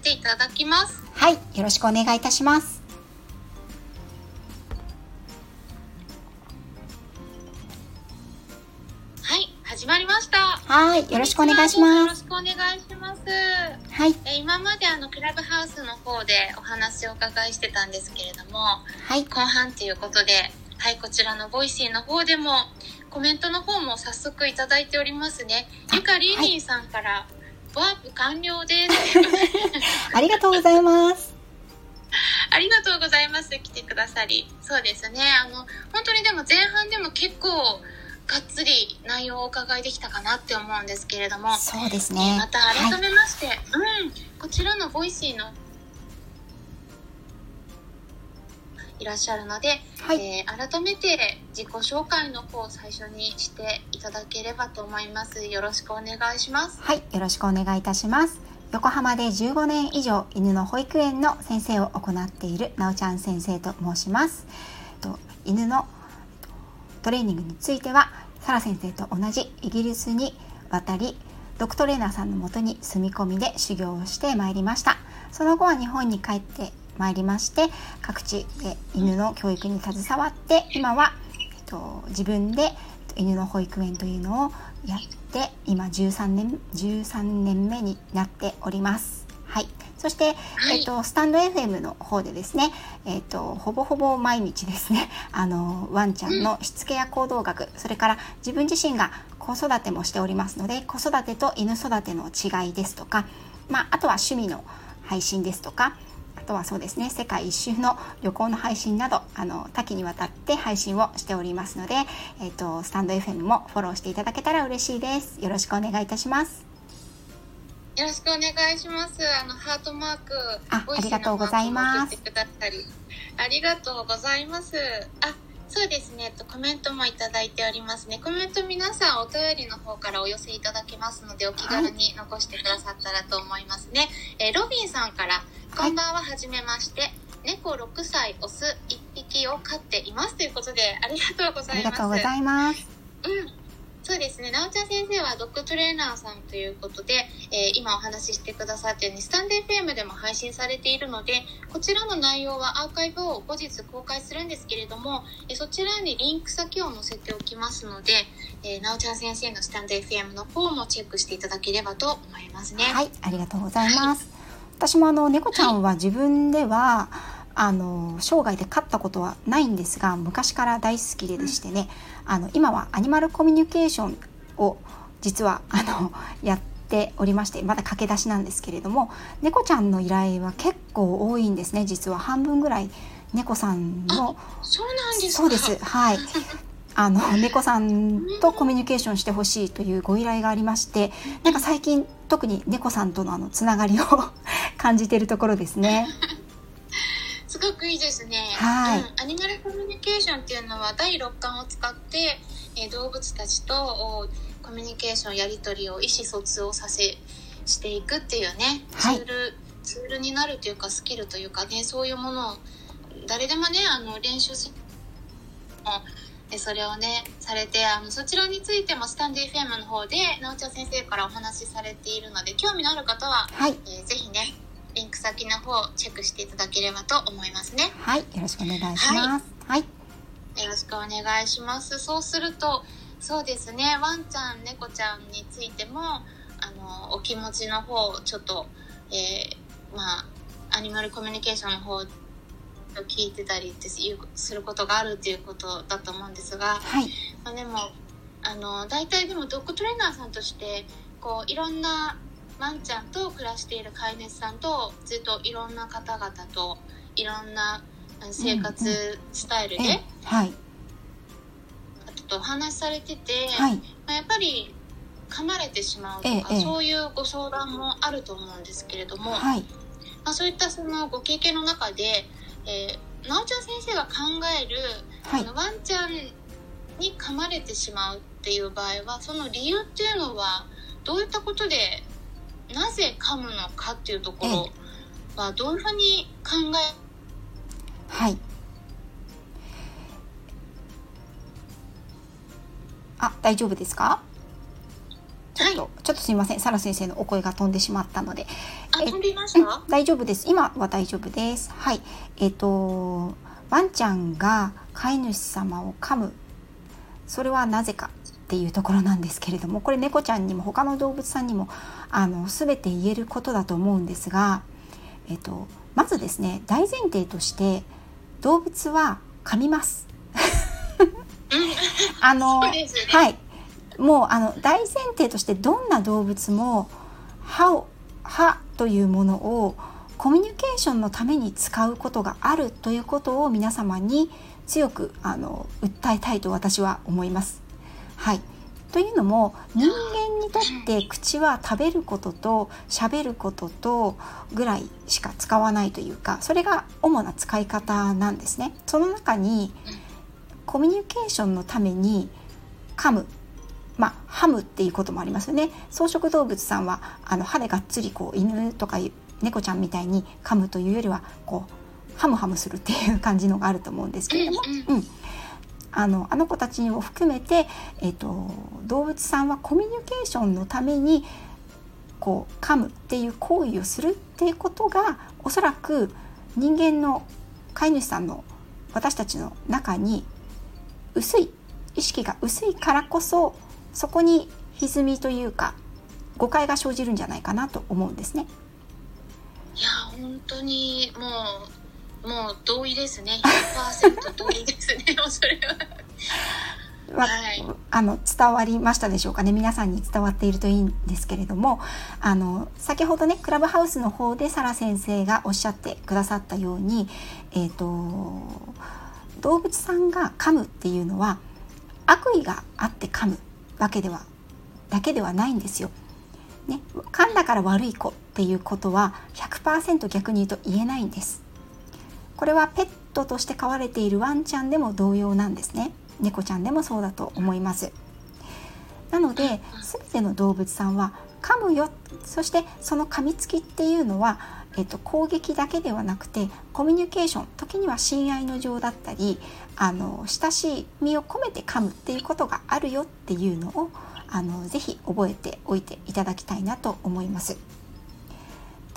ていただきます。はいよろしくお願いいたします。はい始まりました。はいよろしくお願いします。よろしくお願いします。はい。え今まであのクラブハウスの方でお話をお伺いしてたんですけれどもはい。後半ということではいこちらの Voicy の方でもコメントの方も早速いただいておりますね。ゆかりーりんさんから、ワープ完了です。ありがとうございます。ありがとうございます。来てくださり。そうですね。あの、本当にでも前半でも結構、がっつり内容をお伺いできたかなって思うんですけれども、そうですね。また改めまして、うん、こちらの Voicy のいらっしゃるので、はいえー改めて自己紹介の方を最初にしていただければと思います。よろしくお願いします。はい、よろしくお願いいたします。横浜で15年以上犬の保育園の先生を行っているなおちゃん先生と申します。と犬のトレーニングについてはサラ先生と同じイギリスに渡りドッグトレーナーさんのもとに住み込みで修行をしてまいりました。その後は日本に帰ってまいりまして各地で犬の教育に携わって今は、えっと、自分でえっと犬の保育園というのをやって今13年13年目になっております。はい。そして、はいえっとスタンド FM の方でですね、えっとほぼほぼ毎日ですね、あのワンちゃんのしつけや行動学、それから自分自身が子育てもしておりますので、子育てと犬育ての違いですとか、まああとは趣味の配信ですとか。あとはそうですね世界一周の旅行の配信などあの多岐にわたって配信をしておりますので、えっとスタンド FM もフォローしていただけたら嬉しいですよろしくお願いいたしますよろしくお願いします。あの、ハートマーク、あありがとうございます。ありがとうございます。あ、そうですね。えっとコメントもいただいておりますね。コメント皆さんお便りの方からお寄せいただけますので、お気軽に残してくださったらと思いますね。えーロビンさんから、こんばんは、はじめまして。猫6歳、オス1匹を飼っていますということで、ありがとうございます。ありがとうございますうん、そうですね。なおちゃん先生はドッグトレーナーさんということで、えー今お話ししてくださったように、スタンド FM でも配信されているので、こちらの内容はアーカイブを後日公開するんですけれども、えーそちらにリンク先を載せておきますので、えーなおちゃん先生のスタンド FM の方もチェックしていただければと思いますね。はいありがとうございます私もあの猫ちゃんは自分ではあの生涯で飼ったことはないんですが昔から大好きででしてね、あの今はアニマルコミュニケーションを実はあのやっておりましてまだ駆け出しなんですけれども猫ちゃんの依頼は結構多いんですね実は。半分ぐらい猫さんのそうなんですか？そうです。はい。あの猫さんとコミュニケーションしてほしいというご依頼がありましてなんか最近特に猫さんとのあのつながりを 感じているところですね。すごくいいですね。はい。うん、アニマルコミュニケーションっていうのは第六感を使って、えー動物たちとおコミュニケーションやり取りを意思疎通をさせしていくっていうね、はい。ツールツールになるというかスキルというかねそういうものを誰でもねあの練習すでそれをねされてあのそちらについてもスタンド FM の方でなおちゃん先生からお話しされているので興味のある方ははい。えーぜひね、リンク先の方チェックしていただければと思いますね。はいよろしくお願いします。はいよろしくお願いします。そうすると、そうですね、ワンちゃん、猫ちゃんについても、あの、お気持ちの方、ちょっと、えーまあ、アニマルコミュニケーションの方、聞いてたりっていうすることがあるっていうことだと思うんですが、はいまあ、でもあの大体でもドッグトレーナーさんとしてこういろんなワンちゃんと暮らしている飼い主さんとずっといろんな方々といろんな生活スタイルで、えはい。ちょっとお話しされてて、はい。まあ、やっぱり噛まれてしまうとか、ええそういうご相談もあると思うんですけれども、はい。まあ、そういったそのご経験の中で、えー、なおちゃん先生が考えるはい。あのワンちゃんに噛まれてしまうっていう場合はその理由っていうのはどういったことでなぜ噛むのかっていうところはどういうふうに考えはい。あ大丈夫ですか？ちょっと、はい、ちょっとすみません。サラ先生のお声が飛んでしまったので。大丈夫です。今は大丈夫です。はい。えっ、ー、とワンちゃんが飼い主様を噛む。それはなぜかっていうところなんですけれどもこれ猫ちゃんにも他の動物さんにもあの全て言えることだと思うんですが、えっと、まずですね大前提として動物は噛みます。あの、ね、はいもうあの大前提としてどんな動物も歯を歯というものをコミュニケーションのために使うことがあるということを皆様に強くあの訴えたいと私は思います。はい、というのも人間にとって口は食べることと喋ることとぐらいしか使わないというかそれが主な使い方なんですね。その中にコミュニケーションのために噛む。まあ、ハムっていうこともありますよね。草食動物さんはあの歯でがっつりこう犬とか猫ちゃんみたいに噛むというよりはこうハムハムするっていう感じのがあると思うんですけれども、うん、あのあの子たちを含めて、えーと、動物さんはコミュニケーションのためにこう噛むっていう行為をするっていうことがおそらく人間の飼い主さんの私たちの中に薄い意識が薄いからこそそこに歪みというか誤解が生じるんじゃないかなと思うんですね。いや本当にもうもう同意ですね100%同意ですね それは。はい、あの伝わりましたでしょうかね皆さんに伝わっているといいんですけれどもあの先ほどねクラブハウスの方でサラ先生がおっしゃってくださったように、えーと、動物さんが噛むっていうのは悪意があって噛むわけではだけではないんですよ。ね、噛んだから悪い子っていうことは100%逆に言うと言えないんです。これはペットとして飼われているワンちゃんでも同様なんですね。猫ちゃんでもそうだと思います。なので全ての動物さんは噛むよ。そしてその噛みつきっていうのは、えっと、攻撃だけではなくてコミュニケーション時には親愛の情だったりあの親しみを込めて噛むっていうことがあるよっていうのをあのぜひ覚えておいていただきたいなと思います。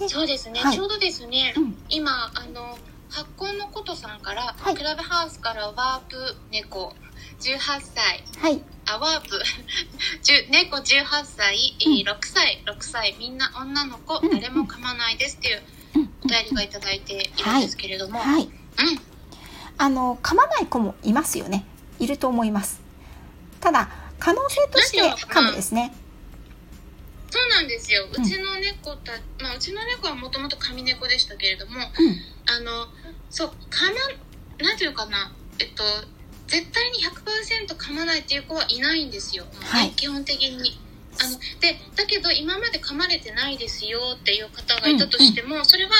そうですね、はい、ちょうどですね、うん、今あの発酵のことさんから、はい、クラブハウスからワープ猫。18歳、はい、あワープ。猫18歳、うん、6歳。6歳。みんな女の子、うん、誰も噛まないですっていうお便りが頂いているんですけれども、はい、はい、うん。あの噛まない子もいますよね。いると思います。ただ可能性として噛むですねそうなんですよ、うちの猫た、まあ、うちの猫はもともと髪猫でしたけれども、うん、あのそうかまなんていうかな。えっと絶対に100%噛まないっていう子はいないんですよ、はい、基本的に。あのでだけど今まで噛まれてないですよっていう方がいたとしても、うんうん、それは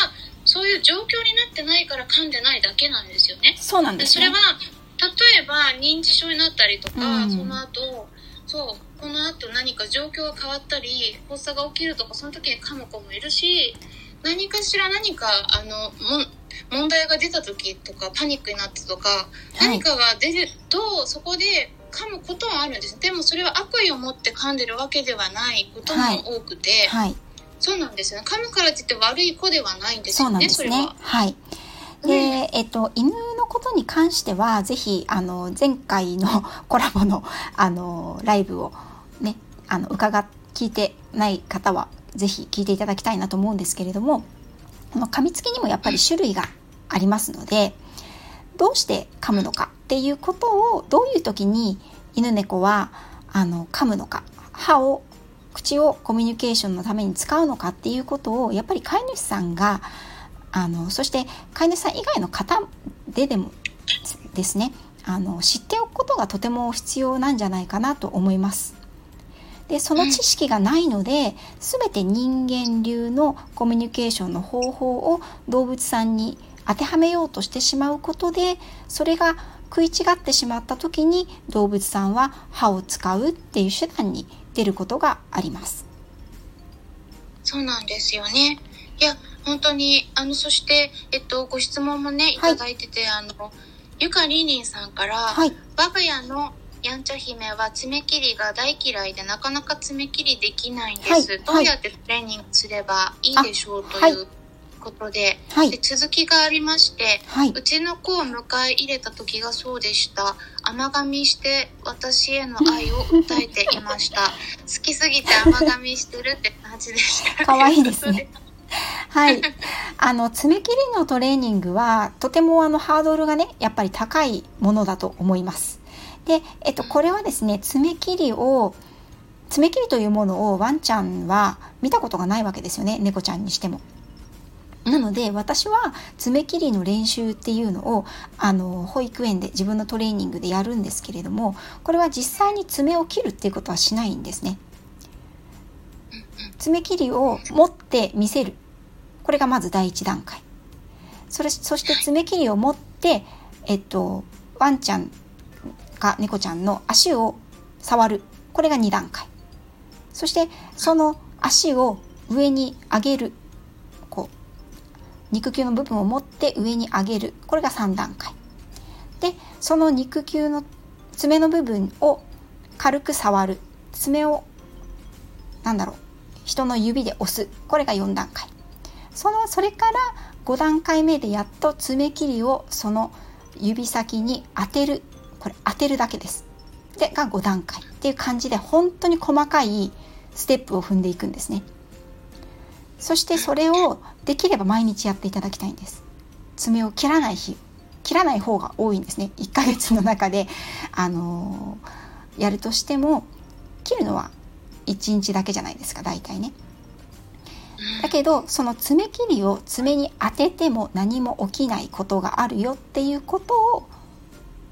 そういう状況になってないから噛んでないだけなんですよね。そうなんです、ね、それは例えば認知症になったりとか、うん、その後そうこの後何か状況が変わったり発作が起きるとかその時に噛む子もいるし何かしら何かあのも問題が出た時とかパニックになったとか、はい、何かが出るとそこで噛むことはあるんですでもそれは悪意を持って噛んでるわけではないことも多くて、はい。はい、そうなんですよね。噛むからといって悪い子ではないんですよね。そ、ね、れは。はい。で、えっと、犬のことに関しては、ぜひ、あの、前回のコラボの、あの、ライブをね、あの、伺っ、聞いてない方は、ぜひ聞いていただきたいなと思うんですけれどもこの噛みつきにもやっぱり種類がありますのでどうして噛むのかっていうことをどういう時に犬猫はあの噛むのか歯を口をコミュニケーションのために使うのかっていうことをやっぱり飼い主さんがあのそして飼い主さん以外の方ででもですねあの知っておくことがとても必要なんじゃないかなと思います。でその知識がないので全て人間流のコミュニケーションの方法を動物さんに当てはめようとしてしまうことでそれが食い違ってしまった時に動物さんは歯を使うっていう手段に出ることがあります。そうなんですよね。いや本当にあのそしてえっとご質問もねいただいてて、はい、あのゆかりんりんさんから、はい、我が家のやんちゃ姫は爪切りが大嫌いでなかなか爪切りできないんです。はいどうやってトレーニングすればいいでしょうとはいいうことで、はいで続きがありまして、はいうちの子を迎え入れた時がそうでした。甘噛みして私への愛を訴えていました。好きすぎて甘噛みしてるって感じでした。可愛いですね。はい。あの、爪切りのトレーニングは、とてもあの、ハードルがね、やっぱり高いものだと思います。で、えっと、これはですね、爪切りを、爪切りというものをワンちゃんは見たことがないわけですよね、猫ちゃんにしても。なので私は爪切りの練習っていうのをあの保育園で自分のトレーニングでやるんですけれどもこれは実際に爪を切るっていうことはしないんですね。爪切りを持って見せるこれがまず第一段階それそして爪切りを持って、えっと、ワンちゃんか猫ちゃんの足を触る。これが2段階。そしてその足を上に上げる。こう肉球の部分を持って上に上げる。これが3段階。でその肉球の爪の部分を軽く触る。爪をなんだろう。人の指で押す。これが4段階。そのそれから5段階目でやっと爪切りをその指先に当てる。これ当てるだけです。でが5段階っていう感じで本当に細かいステップを踏んでいくんですね。そしてそれをできれば毎日やっていただきたいんです。爪を切らない日切らない方が多いんですね。1ヶ月の中であのーやるとしても切るのは1日だけじゃないですか大体ね。だけどその爪切りを爪に当てても何も起きないことがあるよっていうことを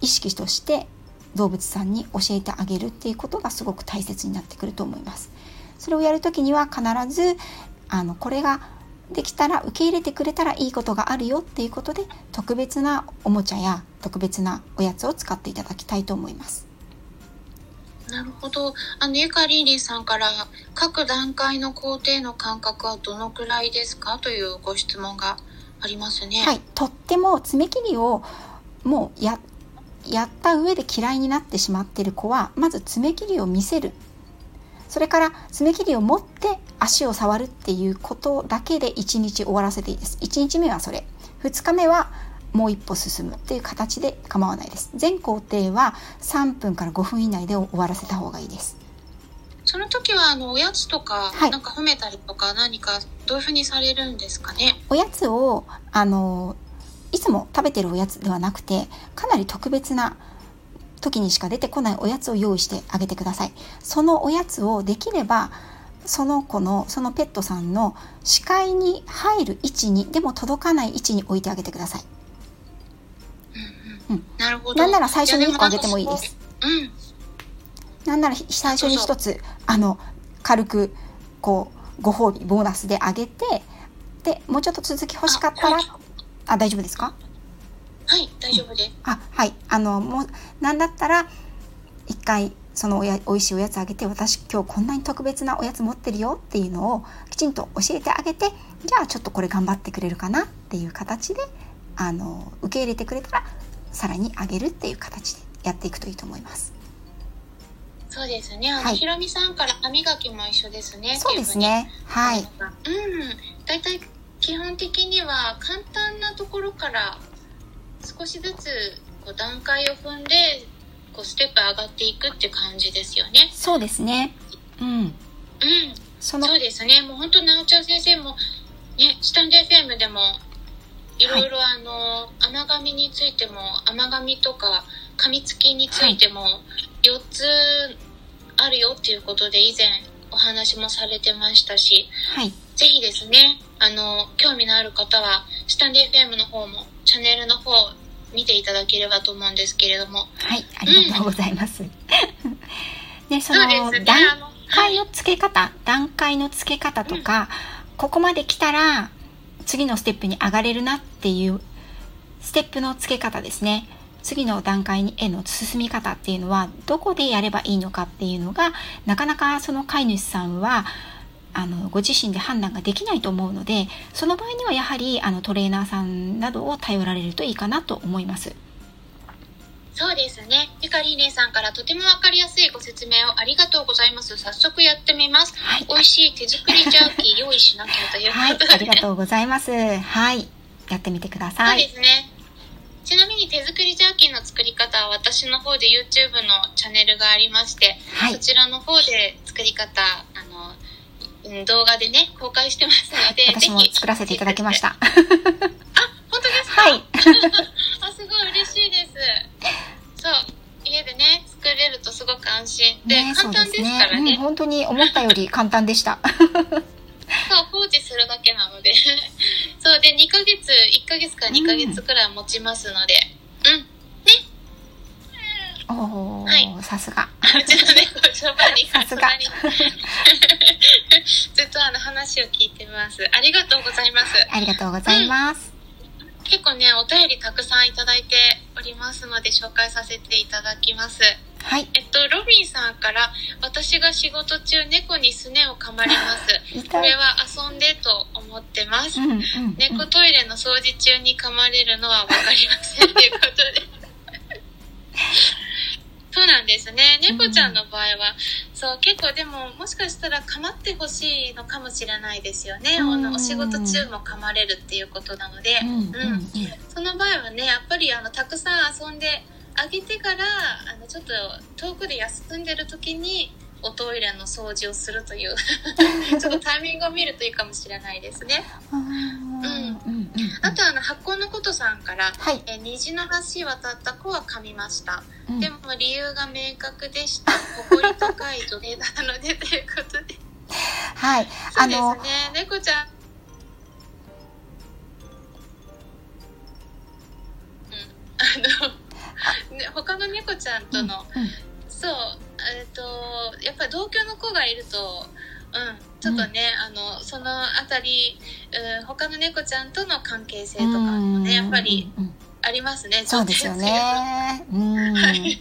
意識として動物さんに教えてあげるっていうことがすごく大切になってくると思います。それをやるときには必ずあのこれができたら受け入れてくれたらいいことがあるよっていうことで特別なおもちゃや特別なおやつを使っていただきたいと思います。なるほど。あの、ゆかりんりんさんから、各段階の工程の間隔はどのくらいですか？というご質問がありますね。はい、とっても爪切りをもうややった上で嫌いになってしまっている子はまず爪切りを見せる。それから爪切りを持って足を触るっていうことだけで1日終わらせていいです。1日目はそれ。2日目はもう一歩進むっていう形で構わないです。全工程は3分から5分以内で終わらせた方がいいです。その時は、あの、おやつとか、はい。なんか褒めたりとか、何か、どういうふうにされるんですかね？おやつをあのいつも食べてるおやつではなくてかなり特別な時にしか出てこないおやつを用意してあげてくださいそのおやつをできればその子のそのペットさんの視界に入る位置にでも届かない位置に置いてあげてくださいうんうん。うんなるほど。なんなら最初に1個あげてもいいでやす。うん。なんなら最初に一つあの軽くこうご褒美ボーナスであげてでもうちょっと続き欲しかったらあ大丈夫ですか？はい、大丈夫です。あはいあのもうなんだったら一回そのおや美味しいおやつあげて私今日こんなに特別なおやつ持ってるよっていうのをきちんと教えてあげてじゃあちょっとこれ頑張ってくれるかなっていう形であの受け入れてくれたらさらにあげるっていう形でやっていくといいと思います。そうですね。あの、はいひろみさんから歯磨きも一緒ですね。そうですねはいうん。だいたい基本的には簡単なところから少しずつこう段階を踏んでこうステップ上がっていくって感じですよね。そうですねうんうん。そのそうですね。もう本当、なおちゃん先生も、ね、スタンド FM でも、いろいろあの、甘噛みについても、甘噛みとか、噛みつきについても、4つあるよっていうことで以前お話もされてましたし、はいぜひですね、あの、興味のある方は、スタンド FM の方も、チャンネルの方、見ていただければと思うんですけれども。はいありがとうございます。ねそのね。段階の付け方段階の付け方とか、ここまで来たら次のステップに上がれるなっていうステップの付け方ですね次の段階への進み方っていうのはどこでやればいいのかっていうのがなかなかその飼い主さんはあのご自身で判断ができないと思うのでその場合にはやはりあのトレーナーさんなどを頼られるといいかなと思います。そうですね。ピカリーネさんからとてもわかりやすいご説明をありがとうございます。早速やってみます。はい。美味しい手作りジャーキー用意しなきゃというはいこと。で。ありがとうございます。はい。やってみてください。そうですね。ちなみに手作りジャーキーの作り方は私の方で YouTube のチャンネルがありまして、はいそ。ちらの方で作り方、あの、うん動画でね、公開してますので、私も作らせていただきまし。た。あ、本当ですか？はい。あ、すごい嬉しいです。そう。家でね、作れるとすごく安心で、ね、簡単ですからね。うん、本当に思ったより簡単でした。そう、放置するだけなので。そうで、2ヶ月、1ヶ月か2ヶ月くらい持ちますので。うん。おお、はいさすが。うちの猫、そばに、さすが隣に ずっとあの話を聞いてます。ありがとうございます。ありがとうございます。結構ね、お便りたくさんいただいておりますので、紹介させていただきます。はい。えっと、ロビンさんから、私が仕事中、猫にすねを噛まれます。これは遊んでと思ってますう。んうん、うん。猫トイレの掃除中に噛まれるのはわかりませんということで。そうなんですね。猫ちゃんの場合は、そう、結構でも、もしかしたら噛まってほしいのかもしれないですよね。うんあのお仕事中も噛まれるっていうことなので、うんうんうん。その場合はね、やっぱりあの、たくさん遊んであげてから、あの、ちょっと遠くで休んでる時に、おトイレの掃除をするという、ちょっとタイミングを見るといいかもしれないですね。うんうんうん。あとあの発酵のさんから、はい。えー虹の橋渡った子は噛みました、うん。でも理由が明確でした。誇り高い女性なのでということで。はい。そあの、うですね。猫ちゃん。うん。あのね他の猫ちゃんとの、うんうん。そうえっ、とやっぱり同居の子がいるとうんちょっとね、あのそのあたり、うん、他の猫ちゃんとの関係性とかもねやっぱりうんうんうんありますねそうですよね。うん。は い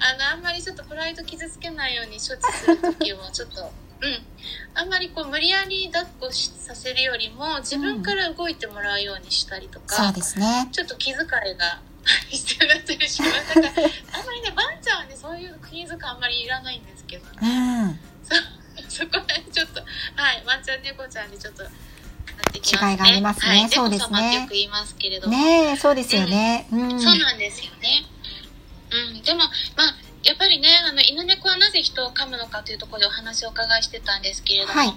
あのあんまりちょっとプライド傷つけないように処置する時もちょっとうんあんまりこう無理やり抱っこしさせるよりも自分から動いてもらうようにしたりとか、そうですね。ちょっと気遣いが 必要だったりしますだからあんまりねワンちゃんはねそういう気遣いあんまりいらないんですけどうね、ん。そこはちょっとはいワンちゃん猫ちゃんでちょっとね違いがありますねはい、そうですねよく言いますけれどもねえ、そうですよね。うん。そうなんですよね。うん、でも、まあ、やっぱりね、あの、犬猫はなぜ人を噛むのかというところでお話をお伺いしてたんですけれども、はい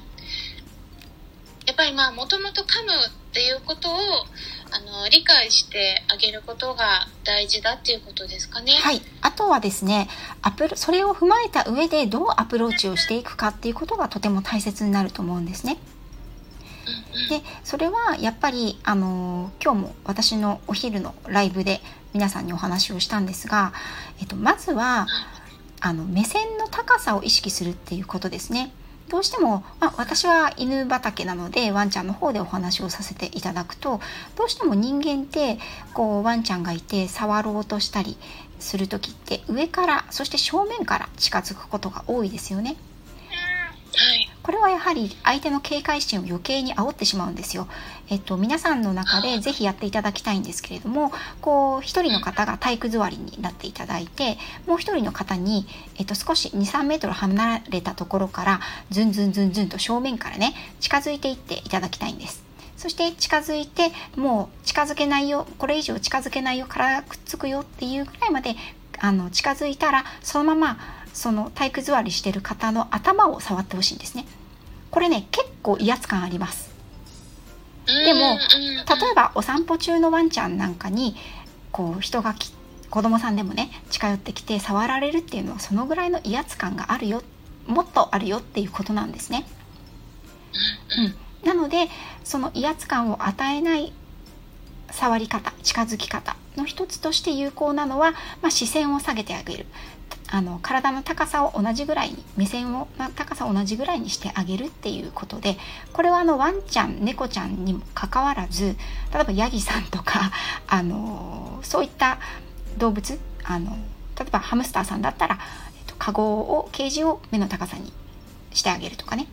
やっぱりまあ、もともと噛むっていうことを、あの、理解してあげることが大事だっていうことですかね。はい。あとはですね、アプロそれを踏まえた上でどうアプローチをしていくかっていうことがとても大切になると思うんですね。で、それはやっぱり、あの今日も私のお昼のライブで皆さんにお話をしたんですが、えっと、まずは、あの、目線の高さを意識するっていうことですね。どうしても、まあ、私は犬畑なのでワンちゃんの方でお話をさせていただくとどうしても人間ってこうワンちゃんがいて触ろうとしたりする時って上からそして正面から近づくことが多いですよね。はい。これはやはり相手の警戒心を余計に煽ってしまうんですよ。えっと、皆さんの中でぜひやっていただきたいんですけれども、こう、一人の方が体育座りになっていただいて、もう一人の方に、えっと、少し2、3メートル離れたところから、ズンズンズンズンと正面からね、近づいていっていただきたいんです。そして近づいて、もう近づけないよ、これ以上近づけないよ、からくっつくよっていうぐらいまで、あの、近づいたら、そのまま、その体育座りしてる方の頭を触ってほしいんですね。これね、結構威圧感あります。でも例えばお散歩中のワンちゃんなんかにこう人がき子供さんでもね近寄ってきて触られるっていうのはそのぐらいの威圧感があるよもっとあるよっていうことなんですね。うん、なのでその威圧感を与えない触り方近づき方の一つとして有効なのは、まあ、視線を下げてあげるあの体の高さを同じぐらいに目線をの高さを同じぐらいにしてあげるっていうことでこれはあのワンちゃん猫ちゃんにもかかわらず例えばヤギさんとかあのそういった動物あの例えばハムスターさんだったら、えっと、カゴをケージを目の高さにしてあげるとかね。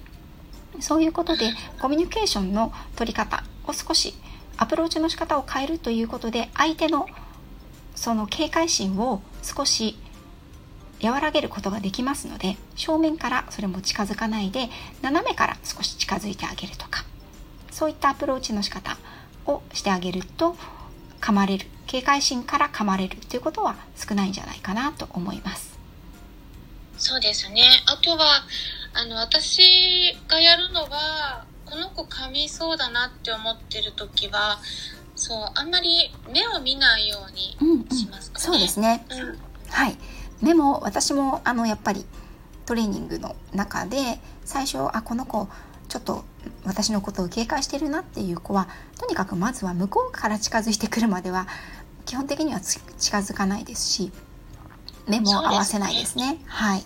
そういうことでコミュニケーションの取り方を少しアプローチの仕方を変えるということで相手のその警戒心を少し和らげることができますので正面からそれも近づかないで斜めから少し近づいてあげるとかそういったアプローチの仕方をしてあげると噛まれる警戒心から噛まれるということは少ないんじゃないかなと思います。そうですね。あとはあの私がやるのはこの子噛みそうだなって思ってる時はそうあんまり目を見ないようにしますかね、うんうん、そうですね、うん、はい目も私もあのやっぱりトレーニングの中で最初あこの子ちょっと私のことを警戒してるなっていう子はとにかくまずは向こうから近づいてくるまでは基本的には近づかないですし目も合わせないですね。すねはい。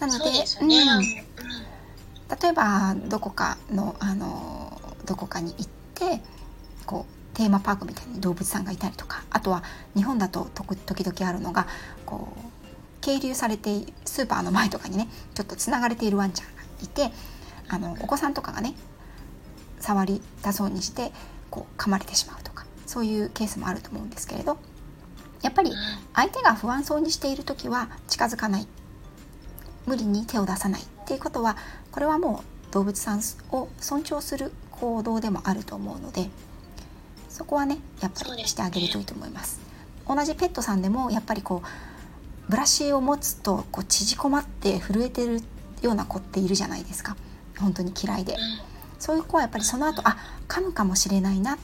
なので、ね、うん、例えばどこかのあのどこかに行ってこうテーマパークみたいに動物さんがいたりとかあとは日本だと時々あるのがこう係留されてスーパーの前とかにねちょっとつながれているワンちゃんがいてあのお子さんとかがね触りたそうにしてこう噛まれてしまうとかそういうケースもあると思うんですけれどやっぱり相手が不安そうにしている時は近づかない。無理に手を出さない。っていうことはこれはもう動物さんを尊重する行動でもあると思うのでそこはねやっぱりしてあげるといいと思います。同じペットさんでもやっぱりこうブラシを持つとこう縮こまって震えてるような子っているじゃないですか本当に嫌いで、そういう子はやっぱりその後あ噛むかもしれないな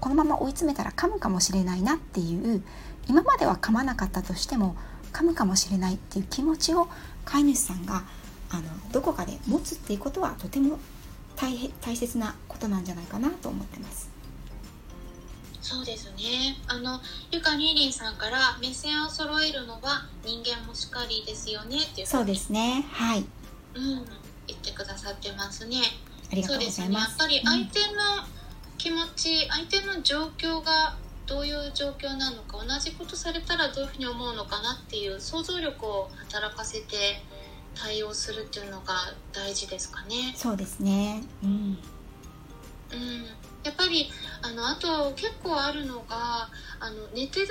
このまま追い詰めたら噛むかもしれないなっていう今までは噛まなかったとしても噛むかもしれないっていう気持ちを飼い主さんがあのどこかで持つっていうことはとても大大切なことなんじゃないかなと思ってます。そうですね。あのゆかりりんさんから目線を揃えるのは人間もしかりですよねっていうそうですね。はい、うん、言ってくださってますね。ありがとうございます、ね、やっぱり相手の気持ち、うん、相手の状況がどういう状況なのか同じことされたらどういうふうに思うのかなっていう想像力を働かせて対応するっていうのが大事ですかね。そうですね。うん。うん、やっぱりあのあと結構あるのがあの寝てる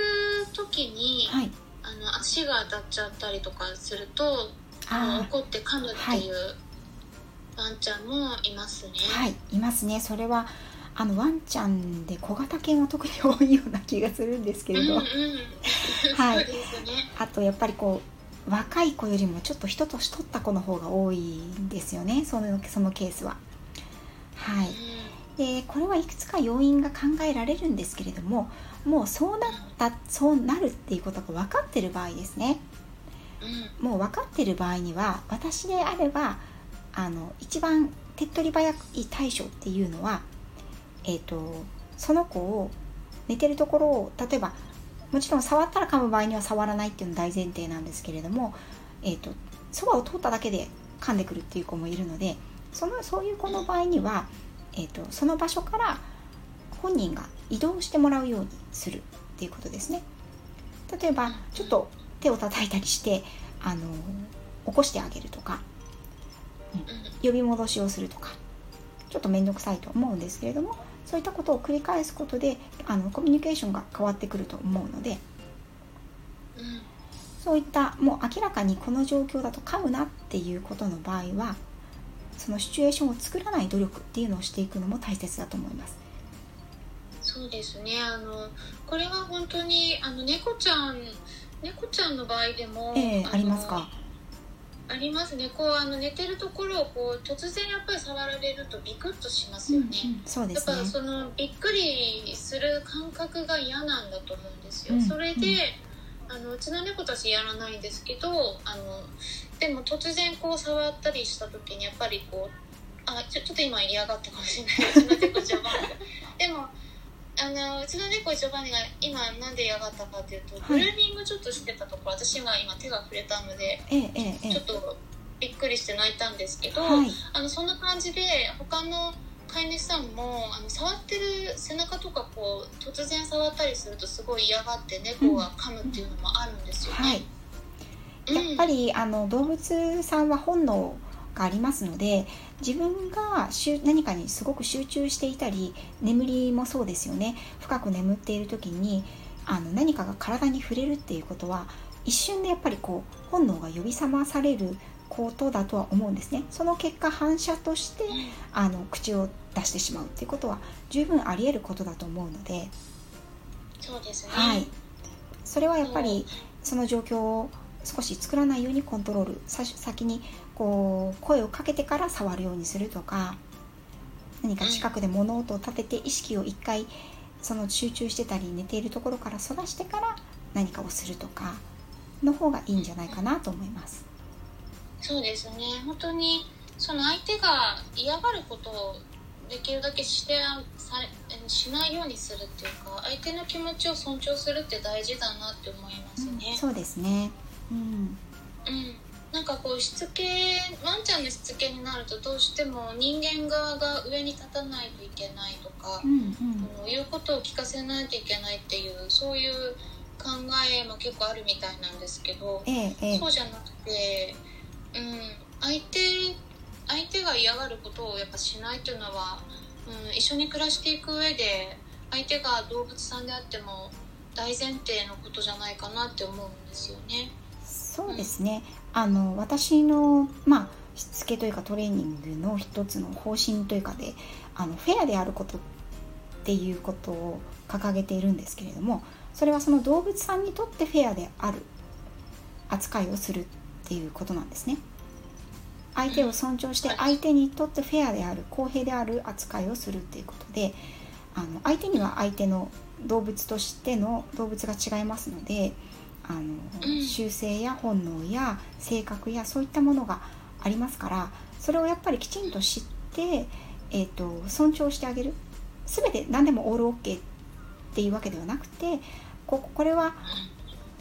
時に、はい、あの足が当たっちゃったりとかするとあの怒って噛むっていうワンちゃんもいますね。はい、いますね。それはあのワンちゃんで小型犬は特に多いような気がするんですけれど、うんうん、はい、ね、あとやっぱりこう若い子よりもちょっと一年取った子の方が多いんですよね。そのそのケースは。はい、でこれはいくつか要因が考えられるんですけれどももうそうなったそうなるっていうことが分かってる場合ですね、うん、もう分かってる場合には私であればあの一番手っ取り早い対処っていうのはえーと、その子を寝てるところを例えばもちろん触ったら噛む場合には触らないっていうの大前提なんですけれども、えーと、そばを通っただけで噛んでくるっていう子もいるのでそのそういう子の場合には、えーと、とその場所から本人が移動してもらうようにするっていうことですね。例えばちょっと手を叩いたりしてあの起こしてあげるとか、うん、呼び戻しをするとかちょっと面倒くさいと思うんですけれどもそういったことを繰り返すことであのコミュニケーションが変わってくると思うので、うん、そういったもう明らかにこの状況だと噛むなっていうことの場合はそのシチュエーションを作らない努力っていうのをしていくのも大切だと思います。そうですね。あのこれは本当にあの猫ちゃん猫ちゃんの場合でも、えー、ありますか？ありますね。こうあの寝てるところをこう突然やっぱり触られるとビクッとしますよね、うんうん、そうですね。だからそのびっくりする感覚が嫌なんだと思うんですよ、うんうん、それであのうちの猫たちやらないんですけどあのでも突然こう触ったりした時にやっぱりこうあちょちょっと今嫌がったかもしれない。うちの猫ちゃんはでもあのうちの猫一応バニが今なんで嫌がったかっていうと、はい、グルーミングちょっとしてたところ私が今手が触れたので、ええ。ちょっとびっくりして泣いたんですけど、はい、あのそんな感じで他の飼い主さんもあの触ってる背中とかこう突然触ったりするとすごい嫌がって猫が噛むっていうのもあるんですよね。うん。はい、やっぱり、あの動物さんは本能がありますので自分が何かにすごく集中していたり眠りもそうですよね。深く眠っている時にあの何かが体に触れるっていうことは一瞬でやっぱりこう本能が呼び覚まされることだとは思うんですね。その結果反射としてあの口を出してしまうっていうことは十分あり得ることだと思うので。そうですね、はい、それはやっぱりその状況を少し作らないようにコントロール。先にこう声をかけてから触るようにするとか何か近くで物音を立てて意識を一回その集中してたり寝ているところからそらしてから何かをするとかの方がいいんじゃないかなと思います。そうですね。本当にその相手が嫌がることをできるだけしてさしないようにするっていうか相手の気持ちを尊重するって大事だなって思いますね。うん、そうですね、うん、うん。なんかこうしつけワンちゃんのしつけになるとどうしても人間側が上に立たないといけないとか、うんうん、言うことを聞かせないといけないっていうそういう考えも結構あるみたいなんですけど、ええ、そうじゃなくて、うん、相手相手が嫌がることをやっぱしないっていうのは、うん、一緒に暮らしていく上で相手が動物さんであっても大前提のことじゃないかなって思うんですよね。そうですね、うん、あの私の、まあ、しつけというかトレーニングの一つの方針というかであのフェアであることっていうことを掲げているんですけれどもそれはその動物さんにとってフェアである扱いをするっていうことなんですね。相手を尊重して相手にとってフェアである公平である扱いをするっていうことであの相手には相手の動物としての動物が違いますのであの習性や本能や性格やそういったものがありますからそれをやっぱりきちんと知って、えーと、尊重してあげる。全て何でもオールオッケーっていうわけではなくてここれは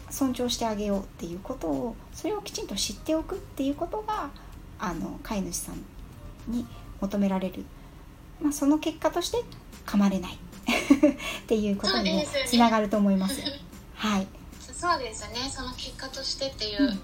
尊重してあげようっていうことをそれをきちんと知っておくっていうことがあの飼い主さんに求められる、まあ、その結果として噛まれない っていうことにもつながると思います。はい。そうですね。その結果としてっていう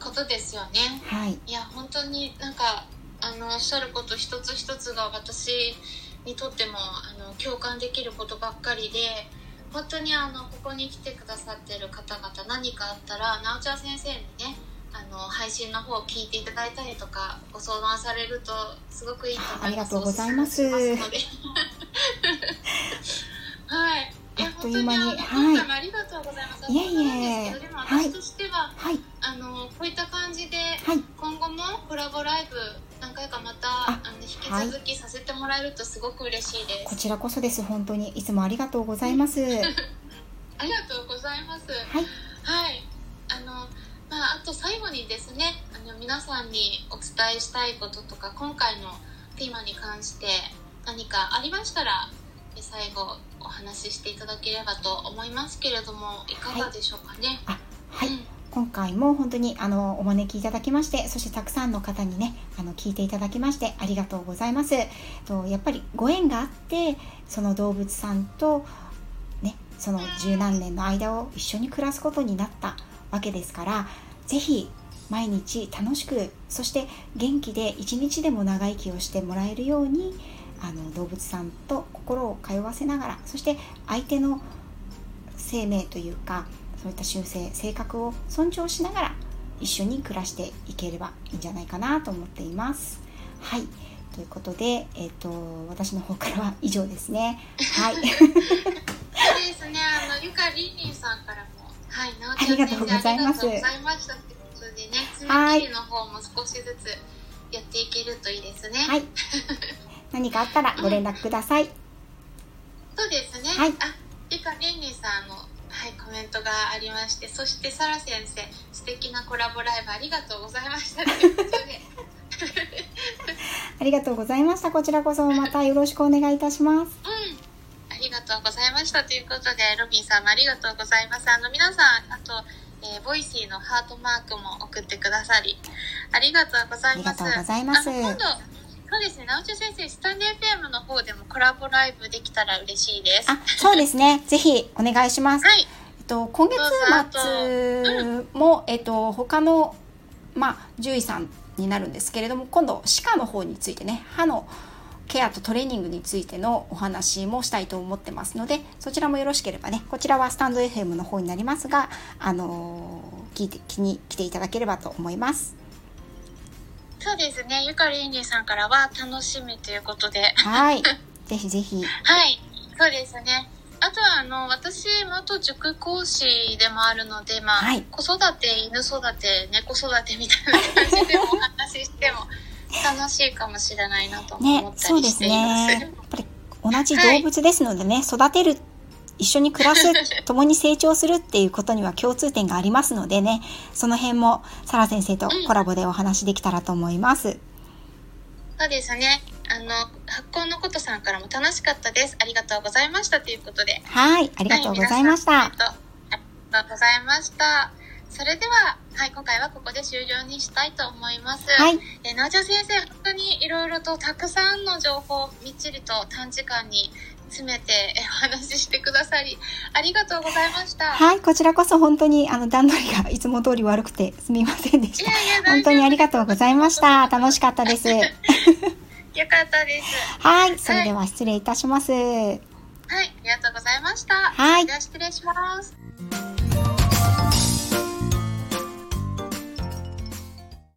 ことですよね。うん、はい。いや本当になんかあのおっしゃること一つ一つが私にとってもあの共感できることばっかりで。本当にあのここに来てくださってる方々何かあったらなおちゃん先生にねあの配信の方を聞いていただいたりとかご相談されるとすごくいいと思います。ありがとうございます。はい。あっという間に、はい。ありがとうございます。いえいえ。でも私としては、はい、あのこういった感じで、はい、今後もコラボライブ何回かまたあの引き続きさせてもらえるとすごく嬉しいです。こちらこそです本当にいつもありがとうございます。ありがとうございます。はい。はい。あの。まあ、あと最後にですねあの皆さんにお伝えしたいこととか今回のテーマに関して何かありましたら最後お話ししていただければと思いますけれどもいかがでしょうかね？はい、はい、うん。今回も本当にあのお招きいただきましてそしてたくさんの方にねあの聞いていただきましてありがとうございます。とやっぱりご縁があってその動物さんとねその十何年の間を一緒に暮らすことになったわけですから是非毎日楽しくそして元気で一日でも長生きをしてもらえるようにあの動物さんと心を通わせながらそして相手の生命というかそういった習性性格を尊重しながら一緒に暮らしていければいいんじゃないかなと思っています。はいということで、えーと、私の方からは以上ですね。はい。そうですね。あのゆかりんりんさんからもはい、ありがとうございます。ありがとうございの方も少しずつやっていけるといいですね。はい。何かあったらご連絡ください。うん、そうですね。はい。あ、ゆかりんりさんのはいコメントがありまして、そして Sara 先生素敵なコラボライブありがとうございました。ありがとうございました。こちらこそまたよろしくお願いいたします。したということでロビンさんもありがとうございますあの皆さんあと、えー、 Voicy のハートマークも送ってくださりありがとうございますありがとうございます今度そうですね、直ち先生、スタンデー FM の方でもコラボライブできたら嬉しいです。あ、そうですね。ぜひお願いします。はい。えっと、今月末も、えっと、他の、まあ、獣医さんになるんですけれども、今度、歯科の方についてね、歯のケアとトレーニングについてのお話もしたいと思ってますのでそちらもよろしければねこちらはスタンド FM の方になりますが、あのー、聞いて気に来ていただければと思います。そうですね。ゆかりんりさんからは楽しみということで。はい。ぜひぜひ。はい。そうですね。あとはあの私元塾講師でもあるので、まあ、はい、子育て犬育て猫育てみたいな感じでお話ししても楽しいかもしれないなと思ったりしています。ね、そうですね。やっぱり同じ動物ですのでね、はい、育てる一緒に暮らす共に成長するっていうことには共通点がありますのでねその辺もサラ先生とコラボでお話できたらと思います。うん、そうですねあの発酵のことさんからも楽しかったです。ありがとうございましたということで。はい、ありがとうございました。はい、ありがとうございました。それでは、はい、今回はここで終了にしたいと思います。はい。えなおちゃん先生、本当にいろいろとたくさんの情報をみっちりと短時間に詰めてお話ししてくださり、ありがとうございました。はい、こちらこそ本当にあの段取りが いつも通り悪くてすみませんでした。いやいや本当にありがとうございました。楽しかったです。よかったです。はい、それでは失礼いたします。はい、ありがとうございました。はい、では失礼します。